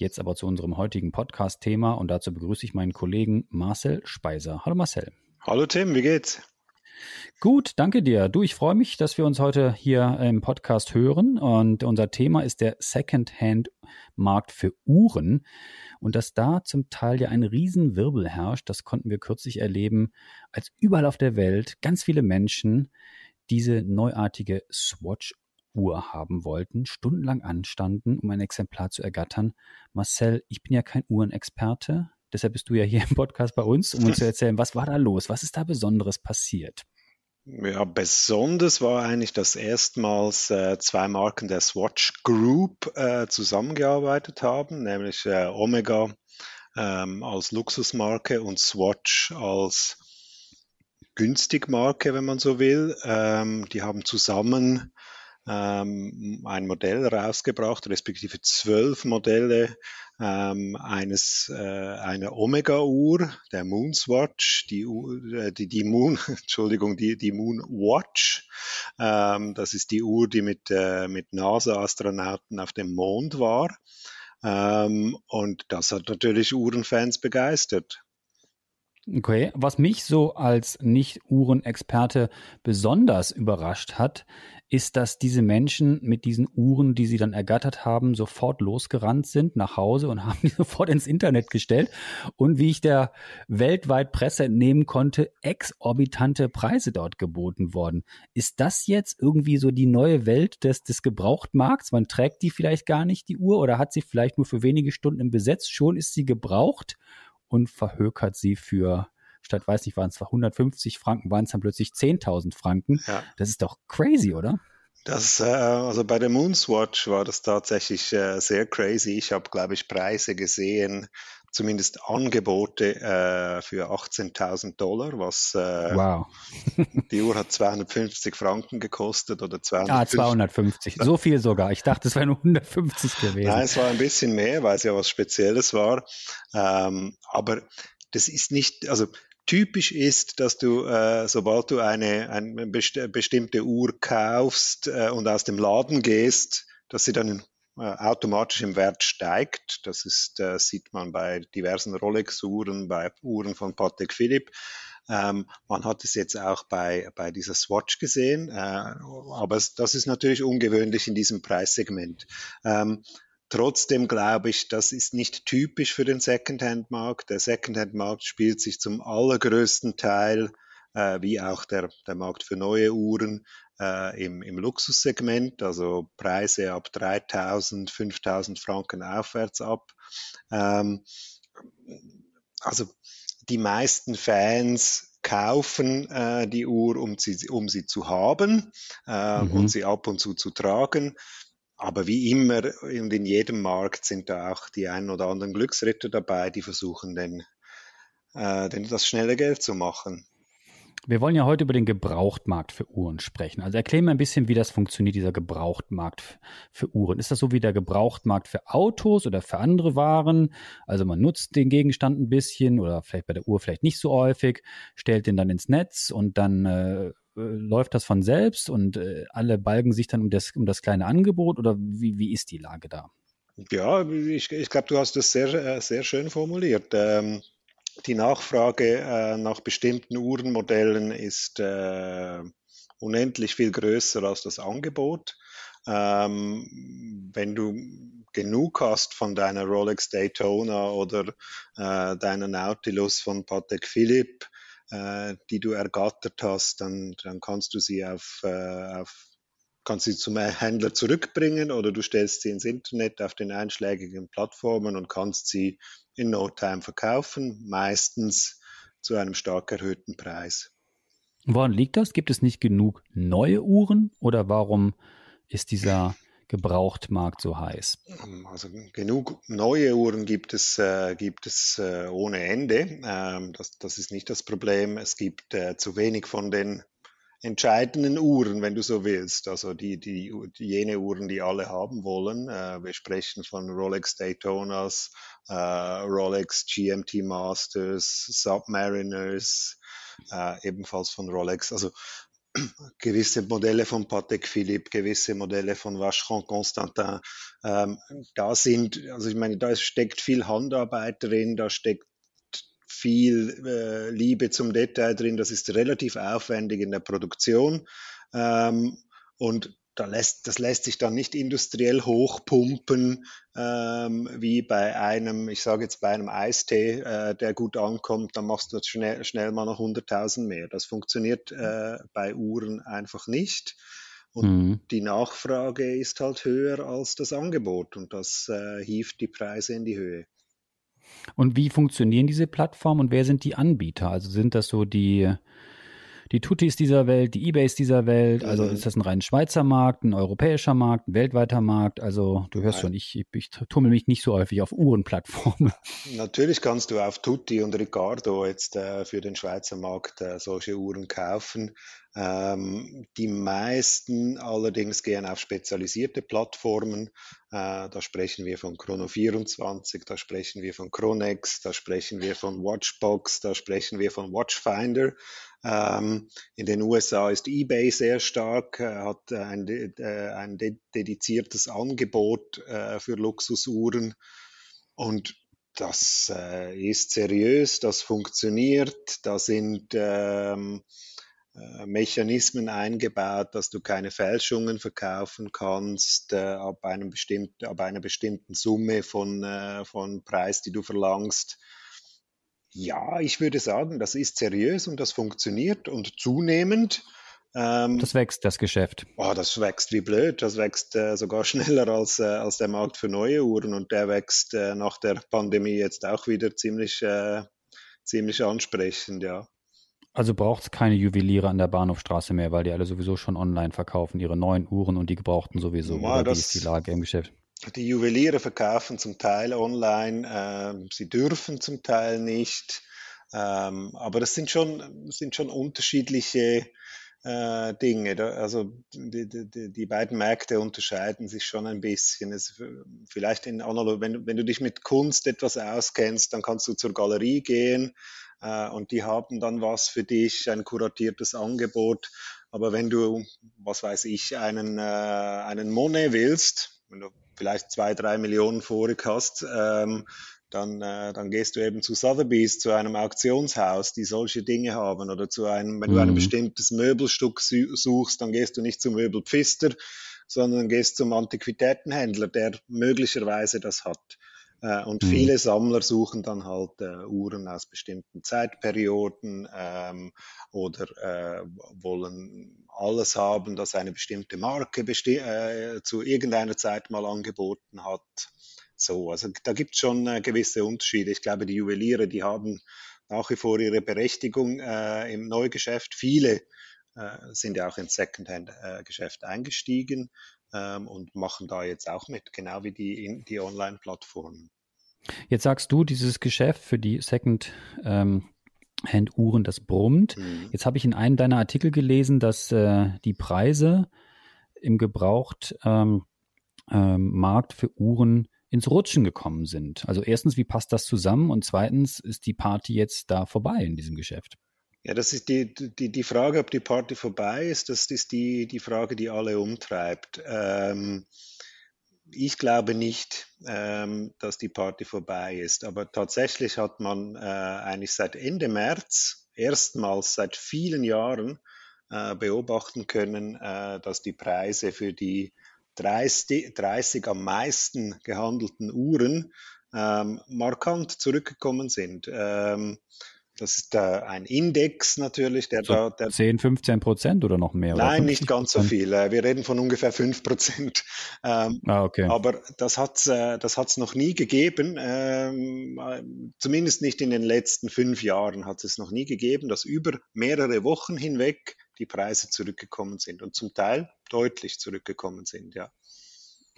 Jetzt aber zu unserem heutigen Podcast-Thema und dazu begrüße ich meinen Kollegen Marcel Speiser. Hallo Marcel. Hallo Tim, wie geht's? Gut, danke dir. Du, ich freue mich, dass wir uns heute hier im Podcast hören und unser Thema ist der Secondhand-Markt für Uhren und dass da zum Teil ja ein Riesenwirbel herrscht, das konnten wir kürzlich erleben, als überall auf der Welt ganz viele Menschen diese neuartige Swatch Uhr haben wollten, stundenlang anstanden, um ein Exemplar zu ergattern. Marcel, ich bin ja kein Uhrenexperte, Deshalb bist du ja hier im Podcast bei uns, um uns zu erzählen, was war da los? Was ist da Besonderes passiert? Ja, besonders war eigentlich, dass erstmals äh, zwei Marken der Swatch Group äh, zusammengearbeitet haben, nämlich äh, Omega ähm, als Luxusmarke und Swatch als Günstigmarke, wenn man so will. Ähm, die haben zusammen ähm, ein Modell rausgebracht, respektive zwölf Modelle ähm, eines äh, einer Omega-Uhr, der Moonswatch, die, äh, die, die Moon, Entschuldigung, die, die Moonwatch. Ähm, das ist die Uhr, die mit, äh, mit NASA-Astronauten auf dem Mond war. Ähm, und das hat natürlich Uhrenfans begeistert. Okay, was mich so als Nicht-Uhrenexperte besonders überrascht hat, ist, dass diese Menschen mit diesen Uhren, die sie dann ergattert haben, sofort losgerannt sind nach Hause und haben die sofort ins Internet gestellt und wie ich der weltweit Presse entnehmen konnte, exorbitante Preise dort geboten worden. Ist das jetzt irgendwie so die neue Welt des, des Gebrauchtmarkts? Man trägt die vielleicht gar nicht, die Uhr, oder hat sie vielleicht nur für wenige Stunden im Besitz, schon ist sie gebraucht und verhökert sie für statt, weiß nicht, waren es 150 Franken, waren es dann plötzlich 10.000 Franken. Ja. Das ist doch crazy, oder? Das, äh, also bei der Moonswatch war das tatsächlich äh, sehr crazy. Ich habe, glaube ich, Preise gesehen, zumindest Angebote äh, für 18.000 Dollar, was äh, wow. die Uhr hat 250 Franken gekostet oder 250. Ah, 250, so viel sogar. Ich dachte, es wäre nur 150 gewesen. Nein, es war ein bisschen mehr, weil es ja was Spezielles war. Ähm, aber das ist nicht, also typisch ist, dass du, äh, sobald du eine, eine best bestimmte Uhr kaufst äh, und aus dem Laden gehst, dass sie dann äh, automatisch im Wert steigt. Das ist, äh, sieht man bei diversen Rolex-Uhren, bei Uhren von Patek Philippe. Ähm, man hat es jetzt auch bei, bei dieser Swatch gesehen, äh, aber das ist natürlich ungewöhnlich in diesem Preissegment. Ähm, Trotzdem glaube ich, das ist nicht typisch für den Secondhand-Markt. Der Secondhand-Markt spielt sich zum allergrößten Teil, äh, wie auch der, der Markt für neue Uhren, äh, im, im Luxussegment, also Preise ab 3000, 5000 Franken aufwärts ab. Ähm, also die meisten Fans kaufen äh, die Uhr, um sie, um sie zu haben äh, mhm. und sie ab und zu zu tragen. Aber wie immer und in jedem Markt sind da auch die ein oder anderen Glücksritter dabei, die versuchen, den, äh, den das schnelle Geld zu machen. Wir wollen ja heute über den Gebrauchtmarkt für Uhren sprechen. Also erklär mir ein bisschen, wie das funktioniert, dieser Gebrauchtmarkt für Uhren. Ist das so wie der Gebrauchtmarkt für Autos oder für andere Waren? Also man nutzt den Gegenstand ein bisschen oder vielleicht bei der Uhr vielleicht nicht so häufig, stellt den dann ins Netz und dann äh, äh, läuft das von selbst und äh, alle balgen sich dann um das, um das kleine Angebot oder wie, wie ist die Lage da? Ja, ich, ich glaube, du hast das sehr, äh, sehr schön formuliert. Ähm, die Nachfrage äh, nach bestimmten Uhrenmodellen ist äh, unendlich viel größer als das Angebot. Ähm, wenn du genug hast von deiner Rolex Daytona oder äh, deiner Nautilus von Patek Philippe, äh, die du ergattert hast, dann, dann kannst du sie auf, äh, auf kannst sie zum Händler zurückbringen oder du stellst sie ins Internet auf den einschlägigen Plattformen und kannst sie in No Time verkaufen, meistens zu einem stark erhöhten Preis. Woran liegt das? Gibt es nicht genug neue Uhren oder warum ist dieser Gebrauchtmarkt so heiß? Also genug neue Uhren gibt es, äh, gibt es äh, ohne Ende. Ähm, das, das ist nicht das Problem. Es gibt äh, zu wenig von den entscheidenden Uhren, wenn du so willst. Also die, die, jene Uhren, die alle haben wollen. Äh, wir sprechen von Rolex Daytonas, äh, Rolex GMT Masters, Submariners, äh, ebenfalls von Rolex. Also gewisse Modelle von Patek Philippe, gewisse Modelle von Vacheron Constantin. Ähm, da sind, also ich meine, da steckt viel Handarbeit drin, da steckt viel äh, Liebe zum Detail drin. Das ist relativ aufwendig in der Produktion. Ähm, und da lässt, das lässt sich dann nicht industriell hochpumpen, ähm, wie bei einem, ich sage jetzt bei einem Eistee, äh, der gut ankommt, dann machst du schnell, schnell mal noch 100.000 mehr. Das funktioniert äh, bei Uhren einfach nicht. Und mhm. die Nachfrage ist halt höher als das Angebot und das äh, hieft die Preise in die Höhe. Und wie funktionieren diese Plattformen und wer sind die Anbieter? Also sind das so die, die Tutis dieser Welt, die Ebays dieser Welt? Also mhm. ist das ein rein Schweizer Markt, ein europäischer Markt, ein weltweiter Markt? Also du hörst Nein. schon, ich, ich tummel mich nicht so häufig auf Uhrenplattformen. Natürlich kannst du auf Tutti und Ricardo jetzt äh, für den Schweizer Markt äh, solche Uhren kaufen. Ähm, die meisten allerdings gehen auf spezialisierte Plattformen. Äh, da sprechen wir von Chrono24, da sprechen wir von Chronex, da sprechen wir von Watchbox, da sprechen wir von Watchfinder. Ähm, in den USA ist eBay sehr stark, äh, hat ein, äh, ein dediziertes Angebot für Luxusuhren und das ist seriös, das funktioniert, da sind ähm, äh, Mechanismen eingebaut, dass du keine Fälschungen verkaufen kannst äh, ab, einem bestimmten, ab einer bestimmten Summe von, äh, von Preis, die du verlangst. Ja, ich würde sagen, das ist seriös und das funktioniert und zunehmend. Ähm, das wächst, das Geschäft. Oh, das wächst wie blöd. Das wächst äh, sogar schneller als, äh, als der Markt für neue Uhren und der wächst äh, nach der Pandemie jetzt auch wieder ziemlich, ziemlich ansprechend, ja. Also braucht es keine Juweliere an der Bahnhofstraße mehr, weil die alle sowieso schon online verkaufen, ihre neuen Uhren und die gebrauchten sowieso. Ja, Oder das, wie ist die Lage im Geschäft? Die Juweliere verkaufen zum Teil online, äh, sie dürfen zum Teil nicht. Ähm, aber das sind schon, sind schon unterschiedliche äh, Dinge. Da, also die, die, die, beiden Märkte unterscheiden sich schon ein bisschen. Es, vielleicht in analog, wenn, wenn du dich mit Kunst etwas auskennst, dann kannst du zur Galerie gehen äh, und die haben dann was für dich, ein kuratiertes Angebot. Aber wenn du, was weiß ich, einen, äh, einen Monet willst, wenn du vielleicht zwei, drei Millionen vorig hast, ähm, dann, äh, dann gehst du eben zu Sotheby's, zu einem Auktionshaus, die solche Dinge haben, oder zu einem, wenn mhm. du ein mhm. bestimmtes Möbelstück suchst, dann gehst du nicht zum Möbelpfister, sondern gehst zum Antiquitätenhändler, der möglicherweise das hat. Äh, und mhm. viele Sammler suchen dann halt äh, Uhren aus bestimmten Zeitperioden ähm, oder äh, wollen alles haben, das eine bestimmte Marke besti äh, zu irgendeiner Zeit mal angeboten hat. So, also da gibt es schon äh, gewisse Unterschiede. Ich glaube, die Juweliere, die haben nach wie vor ihre Berechtigung äh, im Neugeschäft. Viele sind ja auch ins Secondhand-Geschäft eingestiegen ähm, und machen da jetzt auch mit, genau wie die, die Online-Plattformen. Jetzt sagst du, dieses Geschäft für die Second ähm, Hand-Uhren, das brummt. Mhm. Jetzt habe ich in einem deiner Artikel gelesen, dass äh, die Preise im Gebraucht ähm, ähm, Markt für Uhren ins Rutschen gekommen sind. Also erstens, wie passt das zusammen? Und zweitens, ist die Party jetzt da vorbei in diesem Geschäft? Ja, das ist die, die, die Frage, ob die Party vorbei ist, das ist die, die Frage, die alle umtreibt. Ähm, ich glaube nicht, ähm, dass die Party vorbei ist, aber tatsächlich hat man äh, eigentlich seit Ende März erstmals seit vielen Jahren äh, beobachten können, äh, dass die Preise für die 30, 30 am meisten gehandelten Uhren ähm, markant zurückgekommen sind. Ähm, das ist äh, ein Index natürlich, der so da. Der, 10, 15 Prozent oder noch mehr? Nein, nicht ganz so viel. Äh, wir reden von ungefähr 5 Prozent. Ähm, ah, okay. Aber das hat es äh, das hat's noch nie gegeben. Ähm, äh, zumindest nicht in den letzten fünf Jahren hat es noch nie gegeben, dass über mehrere Wochen hinweg die Preise zurückgekommen sind und zum Teil deutlich zurückgekommen sind, ja.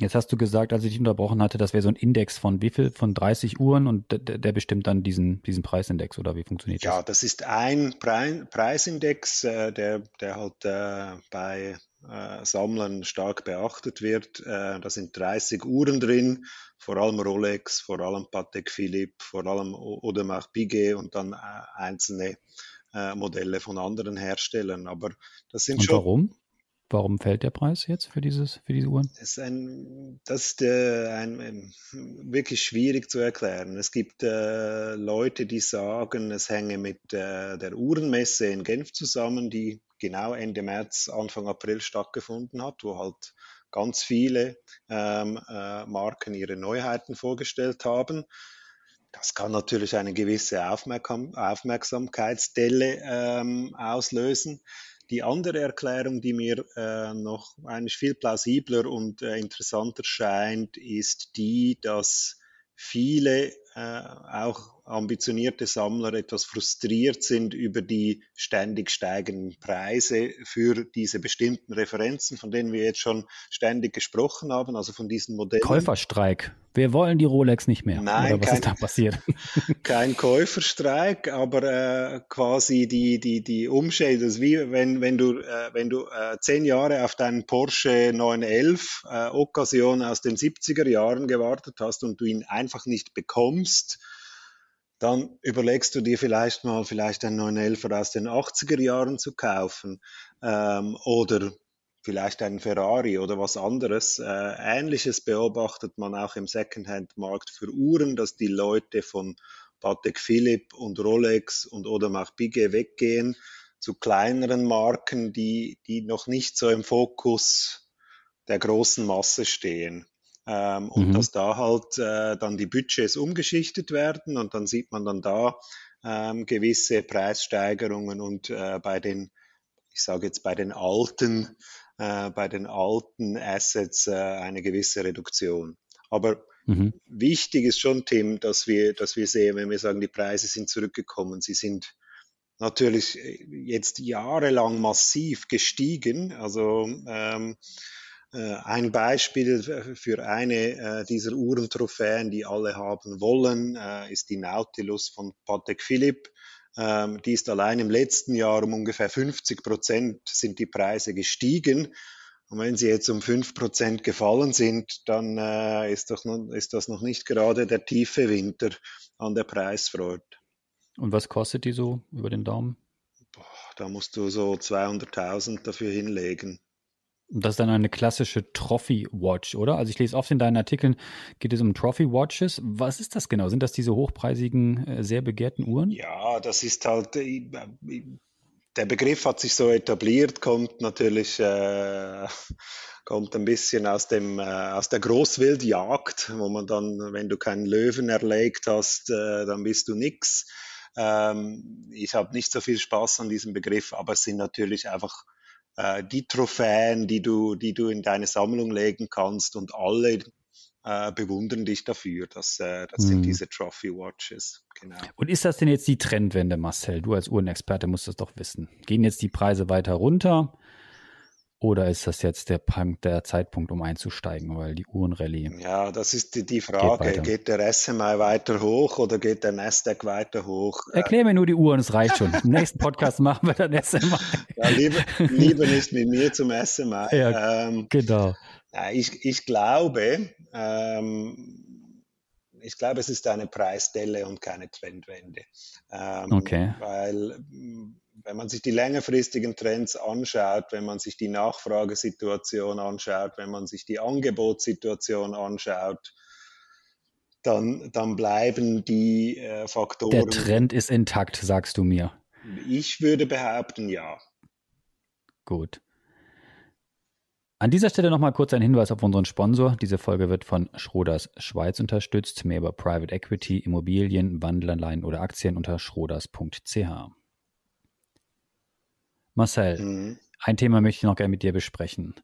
Jetzt hast du gesagt, als ich dich unterbrochen hatte, das wäre so ein Index von wie viel? Von 30 Uhren und der, bestimmt dann diesen, diesen Preisindex oder wie funktioniert das? Ja, das ist ein Pre Preisindex, äh, der, der halt äh, bei äh, Sammlern stark beachtet wird. Da sind 30 Uhren drin, vor allem Rolex, vor allem Patek Philippe, vor allem Audemars Piguet und dann einzelne Modelle von anderen Herstellern. Aber das sind und schon. Warum? Warum fällt der Preis jetzt für, dieses, für diese Uhren? Das ist, ein, das ist äh, ein, wirklich schwierig zu erklären. Es gibt äh, Leute, die sagen, es hänge mit äh, der Uhrenmesse in Genf zusammen, die genau Ende März, Anfang April stattgefunden hat, wo halt ganz viele ähm, äh, Marken ihre Neuheiten vorgestellt haben. Das kann natürlich eine gewisse Aufmerksam Aufmerksamkeitsdelle ähm, auslösen. Die andere Erklärung, die mir äh, noch eigentlich viel plausibler und äh, interessanter scheint, ist die, dass viele äh, auch ambitionierte Sammler etwas frustriert sind über die ständig steigenden Preise für diese bestimmten Referenzen, von denen wir jetzt schon ständig gesprochen haben, also von diesen Modellen. Käuferstreik. Wir wollen die Rolex nicht mehr. Nein, Oder was kein, ist da passiert? kein Käuferstreik, aber äh, quasi die, die, die Umstände, das ist wie wenn, wenn du, äh, wenn du äh, zehn Jahre auf deinen Porsche 911 äh, Occasion aus den 70er Jahren gewartet hast und du ihn einfach nicht bekommst, dann überlegst du dir vielleicht mal, vielleicht einen 911 aus den 80er Jahren zu kaufen ähm, oder vielleicht einen Ferrari oder was anderes. Äh, Ähnliches beobachtet man auch im Secondhand-Markt für Uhren, dass die Leute von Patek Philippe und Rolex und Audemars Piguet weggehen zu kleineren Marken, die, die noch nicht so im Fokus der großen Masse stehen. Ähm, mhm. Und dass da halt äh, dann die Budgets umgeschichtet werden und dann sieht man dann da ähm, gewisse Preissteigerungen und äh, bei den, ich sage jetzt bei den alten, äh, bei den alten Assets äh, eine gewisse Reduktion. Aber mhm. wichtig ist schon, Tim, dass wir, dass wir sehen, wenn wir sagen, die Preise sind zurückgekommen, sie sind natürlich äh, jetzt jahrelang massiv gestiegen. Also ähm, äh, ein Beispiel für eine äh, dieser Uhrentrophäen, die alle haben wollen, äh, ist die Nautilus von Patek Philippe. Ähm, die ist allein im letzten Jahr um ungefähr 50 Prozent sind die Preise gestiegen. Und wenn sie jetzt um 5 Prozent gefallen sind, dann ist, doch noch, ist das noch nicht gerade der tiefe Winter an der Preisfreude. Und was kostet die so über den Daumen? Boah, da musst du so 200.000 dafür hinlegen. Das ist dann eine klassische Trophy Watch, oder? Also ich lese oft in deinen Artikeln, geht es um Trophy Watches. Was ist das genau? Sind das diese hochpreisigen, äh, sehr begehrten Uhren? Ja, das ist halt, äh, der Begriff hat sich so etabliert, kommt natürlich, äh, kommt ein bisschen aus dem, äh, aus der Großwildjagd, wo man dann, wenn du keinen Löwen erlegt hast, äh, dann bist du nix. Ähm, ich habe nicht so viel Spaß an diesem Begriff, aber es sind natürlich einfach äh, die Trophäen, die du, die du in deine Sammlung legen kannst und alle äh, bewundern dich dafür. Das, äh, das hm. sind diese Trophy Watches. Genau. Und ist das denn jetzt die Trendwende, Marcel? Du als Uhrenexperte musst das doch wissen. Gehen jetzt die Preise weiter runter? Oder ist das jetzt der, Punkt, der Zeitpunkt, um einzusteigen, weil die Uhrenrallye. Ja, das ist die, die Frage. Geht, geht, der SMI weiter hoch oder geht der Nasdaq weiter hoch? Erklär mir nur die Uhren, es reicht schon. Im nächsten Podcast machen wir dann SMI. Ja, lieber, lieber nicht mit mir zum SMI. Ja, ähm, genau. Ich, ich glaube, ähm, ich glaube, es ist eine Preisdelle und keine Trendwende. Ähm, okay. Weil wenn man sich die längerfristigen Trends anschaut, wenn man sich die Nachfragesituation anschaut, wenn man sich die Angebotssituation anschaut, dann, dann bleiben die äh, Faktoren. Der Trend ist intakt, sagst du mir. Ich würde behaupten, ja. Gut. An dieser Stelle nochmal kurz ein Hinweis auf unseren Sponsor. Diese Folge wird von Schroders Schweiz unterstützt. Mehr über Private Equity, Immobilien, Wandelanleihen oder Aktien unter schroders.ch. Marcel, mhm. ein Thema möchte ich noch gerne mit dir besprechen.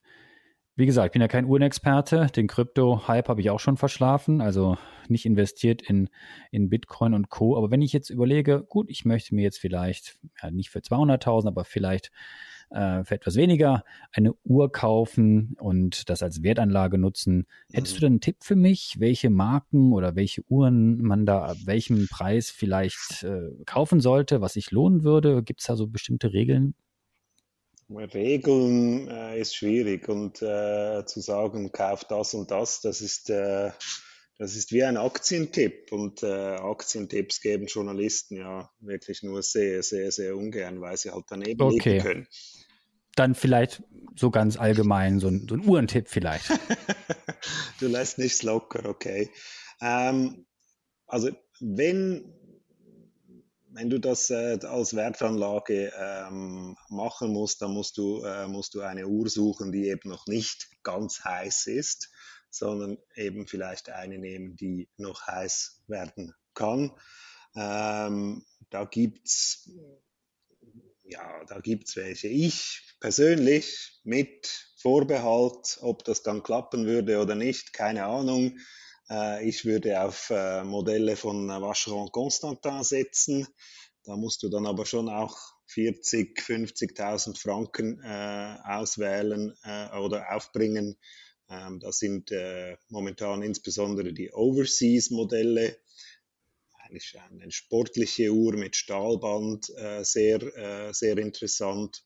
Wie gesagt, ich bin ja kein Uhrenexperte. Den Krypto-Hype habe ich auch schon verschlafen, also nicht investiert in, in Bitcoin und Co. Aber wenn ich jetzt überlege, gut, ich möchte mir jetzt vielleicht, ja, nicht für 200.000, aber vielleicht äh, für etwas weniger eine Uhr kaufen und das als Wertanlage nutzen. Hättest mhm. du denn einen Tipp für mich, welche Marken oder welche Uhren man da ab welchem Preis vielleicht äh, kaufen sollte, was sich lohnen würde? Gibt es da so bestimmte Regeln? Regeln äh, ist schwierig und äh, zu sagen, kauf das und das, das ist, äh, das ist wie ein Aktientipp und äh, Aktientipps geben Journalisten ja wirklich nur sehr, sehr, sehr ungern, weil sie halt daneben okay. liegen können. Dann vielleicht so ganz allgemein so ein, so ein Uhrentipp vielleicht. du lässt nichts locker, okay. Ähm, also wenn wenn du das äh, als Wertanlage ähm, machen musst, dann musst du, äh, musst du eine Uhr suchen, die eben noch nicht ganz heiß ist, sondern eben vielleicht eine nehmen, die noch heiß werden kann. Ähm, da gibt's ja, da gibt's welche. Ich persönlich mit Vorbehalt, ob das dann klappen würde oder nicht, keine Ahnung. Äh, ich würde auf äh, Modelle von Vacheron Constantin setzen. Da musst du dann aber schon auch 40, 50.000 Franken äh, auswählen äh, oder aufbringen. Ähm, das sind äh, momentan insbesondere die Overseas-Modelle. Eigentlich eine sportliche Uhr mit Stahlband, äh, sehr, sehr interessant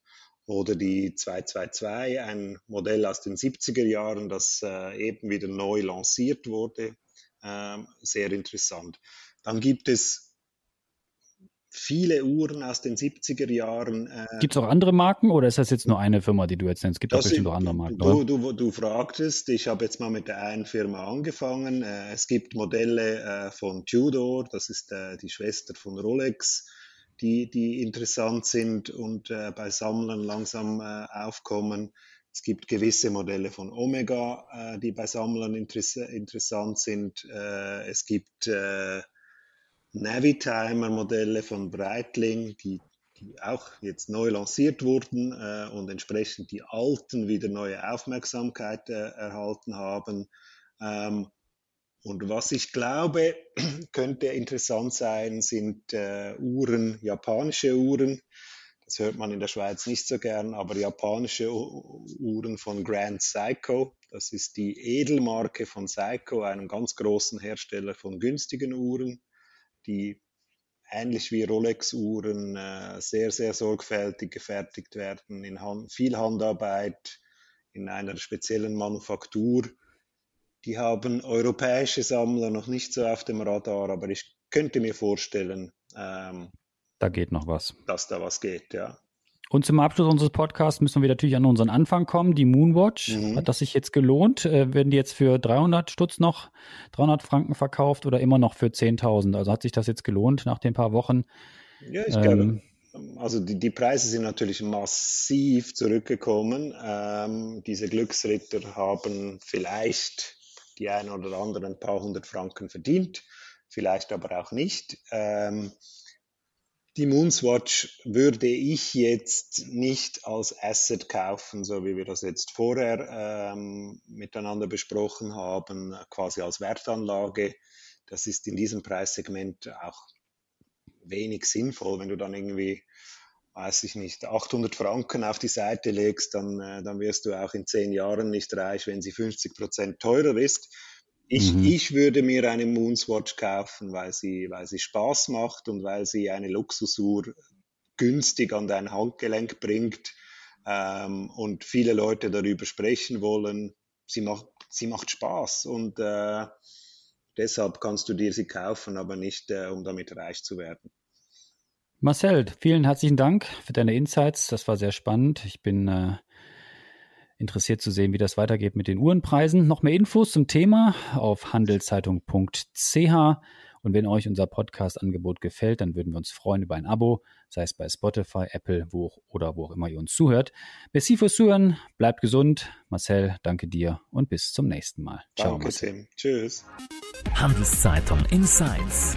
oder die 222, ein Modell aus den 70er Jahren, das äh, eben wieder neu lanciert wurde. Ähm, sehr interessant. Dann gibt es viele Uhren aus den 70er Jahren. Äh, gibt es auch andere Marken oder ist das jetzt nur eine Firma, die du jetzt nennst? Es gibt auch bestimmt auch andere Marken. Du, du, du, fragtest, ich habe jetzt mal mit der einen Firma angefangen. Äh, es gibt Modelle äh, von Tudor, das ist äh, die Schwester von Rolex die, die interessant sind und äh, bei Sammlern langsam äh, aufkommen. Es gibt gewisse Modelle von Omega, äh, die bei Sammlern interess interessant sind. Äh, es gibt äh, Navitimer-Modelle von Breitling, die, die auch jetzt neu lanciert wurden äh, und entsprechend die alten wieder neue Aufmerksamkeit äh, erhalten haben. Ähm, und was ich glaube, könnte interessant sein, sind äh, Uhren, japanische Uhren. Das hört man in der Schweiz nicht so gern, aber japanische Uhren von Grand Seiko. Das ist die Edelmarke von Seiko, einem ganz großen Hersteller von günstigen Uhren, die ähnlich wie Rolex-Uhren äh, sehr, sehr sorgfältig gefertigt werden, in Hand, viel Handarbeit, in einer speziellen Manufaktur die haben europäische Sammler noch nicht so auf dem Radar, aber ich könnte mir vorstellen, ähm, da geht noch was. Dass da was geht, ja. Und zum Abschluss unseres Podcasts müssen wir natürlich an unseren Anfang kommen. Die Moonwatch, mhm. hat das sich jetzt gelohnt? Äh, werden die jetzt für 300 Stutz noch 300 Franken verkauft oder immer noch für 10.000? Also hat sich das jetzt gelohnt nach den paar Wochen? Ja, ich ähm, glaube, also die, die Preise sind natürlich massiv zurückgekommen. Ähm, diese Glücksritter haben vielleicht die ein oder andere ein paar hundert Franken verdient, vielleicht aber auch nicht. Ähm, die Moonswatch würde ich jetzt nicht als Asset kaufen, so wie wir das jetzt vorher ähm, miteinander besprochen haben, quasi als Wertanlage. Das ist in diesem Preissegment auch wenig sinnvoll, wenn du dann irgendwie weiß ich nicht, 800 Franken auf die Seite legst, dann, äh, dann wirst du auch in zehn Jahren nicht reich, wenn sie 50 Prozent teurer ist. Ich, mhm. ich würde mir eine Moonswatch kaufen, weil sie, weil sie Spaß macht und weil sie eine Luxusuhr günstig an dein Handgelenk bringt ähm, und viele Leute darüber sprechen wollen. Sie macht, sie macht Spaß und äh, deshalb kannst du dir sie kaufen, aber nicht, äh, um damit reich zu werden. Marcel, vielen herzlichen Dank für deine Insights. Das war sehr spannend. Ich bin äh, interessiert zu sehen, wie das weitergeht mit den Uhrenpreisen. Noch mehr Infos zum Thema auf handelszeitung.ch. Und wenn euch unser Podcast-Angebot gefällt, dann würden wir uns freuen über ein Abo, sei es bei Spotify, Apple, wo oder wo auch immer ihr uns zuhört. Merci fürs Zuhören, bleibt gesund. Marcel, danke dir und bis zum nächsten Mal. Ciao. Danke, Tim. Tschüss. Handelszeitung Insights